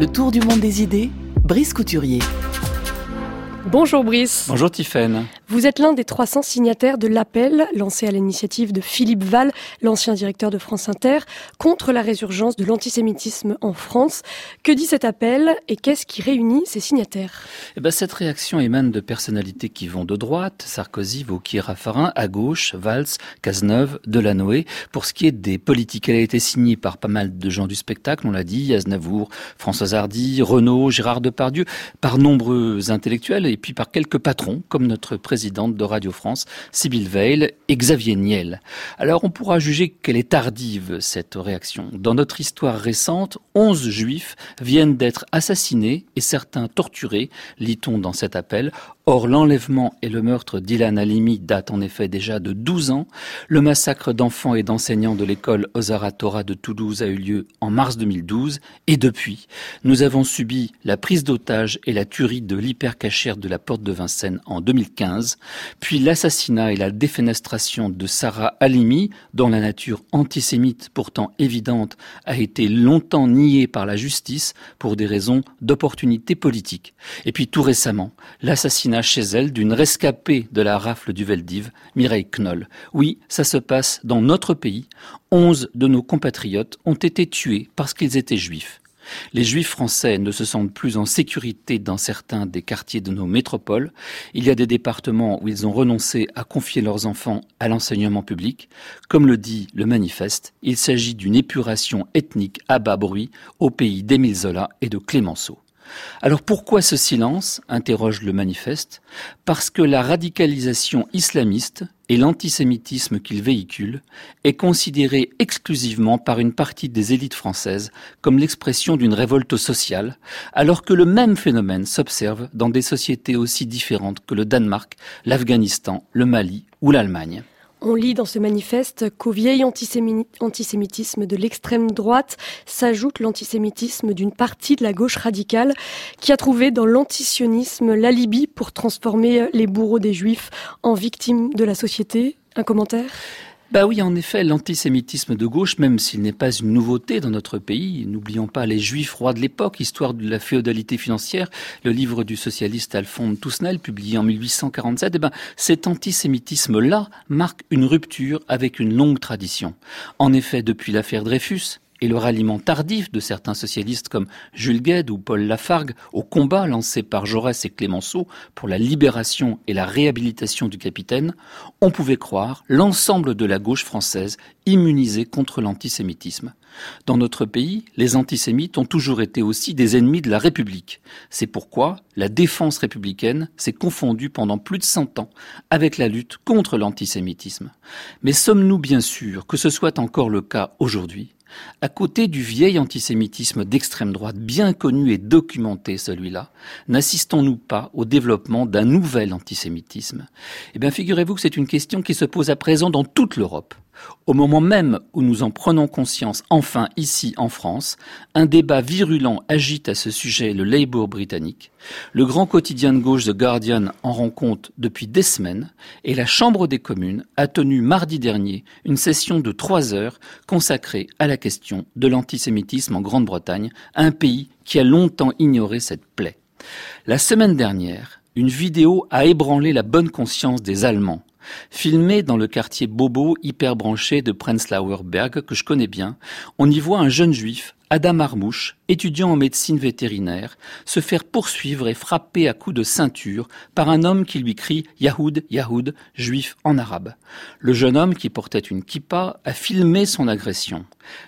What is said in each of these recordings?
Le tour du monde des idées, Brice Couturier. Bonjour Brice. Bonjour Tiffaine. Vous êtes l'un des 300 signataires de l'appel lancé à l'initiative de Philippe Val, l'ancien directeur de France Inter, contre la résurgence de l'antisémitisme en France. Que dit cet appel et qu'est-ce qui réunit ces signataires? Eh ben, Cette réaction émane de personnalités qui vont de droite, Sarkozy, Vauquier, Raffarin, à gauche, Valls, Cazeneuve, Delanoë. Pour ce qui est des politiques, elle a été signée par pas mal de gens du spectacle, on l'a dit, Aznavour, François Hardy, Renaud, Gérard Depardieu, par nombreux intellectuels et puis par quelques patrons, comme notre présidente de Radio France, Sybille Veil et Xavier Niel. Alors on pourra juger qu'elle est tardive, cette réaction. Dans notre histoire récente, onze juifs viennent d'être assassinés et certains torturés, lit-on dans cet appel. Or, l'enlèvement et le meurtre d'Ilan Halimi datent en effet déjà de 12 ans. Le massacre d'enfants et d'enseignants de l'école Ozara Torah de Toulouse a eu lieu en mars 2012. Et depuis, nous avons subi la prise d'otage et la tuerie de l'hypercachère de la porte de Vincennes en 2015, puis l'assassinat et la défenestration de Sarah Halimi, dont la nature antisémite pourtant évidente a été longtemps niée par la justice pour des raisons d'opportunité politique. Et puis tout récemment, l'assassinat chez elle d'une rescapée de la rafle du Veldiv, Mireille Knoll. Oui, ça se passe dans notre pays. Onze de nos compatriotes ont été tués parce qu'ils étaient juifs. Les juifs français ne se sentent plus en sécurité dans certains des quartiers de nos métropoles. Il y a des départements où ils ont renoncé à confier leurs enfants à l'enseignement public. Comme le dit le manifeste, il s'agit d'une épuration ethnique à bas bruit au pays d'Émile Zola et de Clémenceau. Alors pourquoi ce silence interroge le manifeste. Parce que la radicalisation islamiste et l'antisémitisme qu'il véhicule est considéré exclusivement par une partie des élites françaises comme l'expression d'une révolte sociale, alors que le même phénomène s'observe dans des sociétés aussi différentes que le Danemark, l'Afghanistan, le Mali ou l'Allemagne. On lit dans ce manifeste qu'au vieil antisémitisme de l'extrême droite s'ajoute l'antisémitisme d'une partie de la gauche radicale qui a trouvé dans l'antisionisme l'alibi pour transformer les bourreaux des juifs en victimes de la société. Un commentaire? Bah oui, en effet, l'antisémitisme de gauche, même s'il n'est pas une nouveauté dans notre pays, n'oublions pas les juifs rois de l'époque, histoire de la féodalité financière, le livre du socialiste Alphonse Tousnel, publié en 1847, eh ben, cet antisémitisme-là marque une rupture avec une longue tradition. En effet, depuis l'affaire Dreyfus, et le ralliement tardif de certains socialistes comme Jules Gued ou Paul Lafargue au combat lancé par Jaurès et Clémenceau pour la libération et la réhabilitation du capitaine, on pouvait croire l'ensemble de la gauche française immunisée contre l'antisémitisme. Dans notre pays, les antisémites ont toujours été aussi des ennemis de la République. C'est pourquoi la défense républicaine s'est confondue pendant plus de cent ans avec la lutte contre l'antisémitisme. Mais sommes-nous bien sûrs que ce soit encore le cas aujourd'hui? À côté du vieil antisémitisme d'extrême droite, bien connu et documenté celui-là, n'assistons-nous pas au développement d'un nouvel antisémitisme? Eh bien, figurez-vous que c'est une question qui se pose à présent dans toute l'Europe. Au moment même où nous en prenons conscience, enfin ici en France, un débat virulent agite à ce sujet le Labour britannique. Le grand quotidien de gauche The Guardian en rend compte depuis des semaines et la Chambre des communes a tenu mardi dernier une session de trois heures consacrée à la question de l'antisémitisme en Grande-Bretagne, un pays qui a longtemps ignoré cette plaie. La semaine dernière, une vidéo a ébranlé la bonne conscience des Allemands Filmé dans le quartier Bobo hyper branché de Prenzlauer Berg, que je connais bien, on y voit un jeune juif Adam Armouche, étudiant en médecine vétérinaire, se faire poursuivre et frapper à coups de ceinture par un homme qui lui crie Yahoud, Yahoud, juif en arabe. Le jeune homme, qui portait une kippa, a filmé son agression.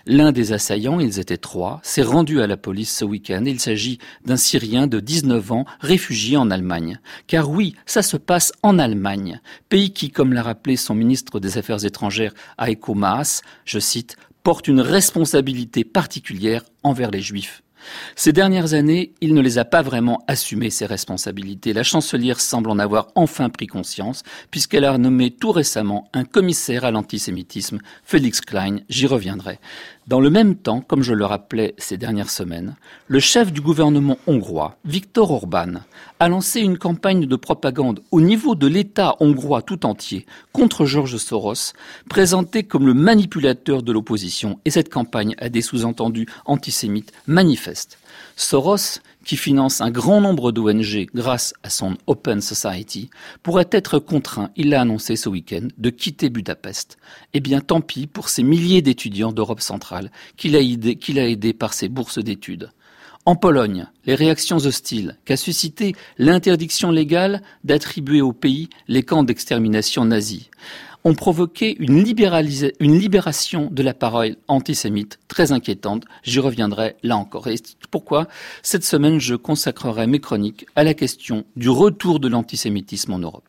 L'un des assaillants, ils étaient trois, s'est rendu à la police ce week-end. Il s'agit d'un Syrien de 19 ans, réfugié en Allemagne. Car oui, ça se passe en Allemagne, pays qui, comme l'a rappelé son ministre des Affaires étrangères, Heiko Maas, je cite, porte une responsabilité particulière envers les juifs. Ces dernières années, il ne les a pas vraiment assumées, ces responsabilités. La chancelière semble en avoir enfin pris conscience, puisqu'elle a nommé tout récemment un commissaire à l'antisémitisme, Félix Klein, j'y reviendrai. Dans le même temps, comme je le rappelais ces dernières semaines, le chef du gouvernement hongrois, Viktor Orban, a lancé une campagne de propagande au niveau de l'État hongrois tout entier contre Georges Soros, présenté comme le manipulateur de l'opposition, et cette campagne a des sous-entendus antisémites manifestes. Soros, qui finance un grand nombre d'ONG grâce à son Open Society, pourrait être contraint, il l'a annoncé ce week-end, de quitter Budapest. Eh bien, tant pis pour ces milliers d'étudiants d'Europe centrale qu'il a, aidé, aidés par ses bourses d'études. En Pologne, les réactions hostiles qu'a suscité l'interdiction légale d'attribuer au pays les camps d'extermination nazis ont provoqué une, libération de la parole antisémite très inquiétante. J'y reviendrai là encore. Et pourquoi cette semaine je consacrerai mes chroniques à la question du retour de l'antisémitisme en Europe.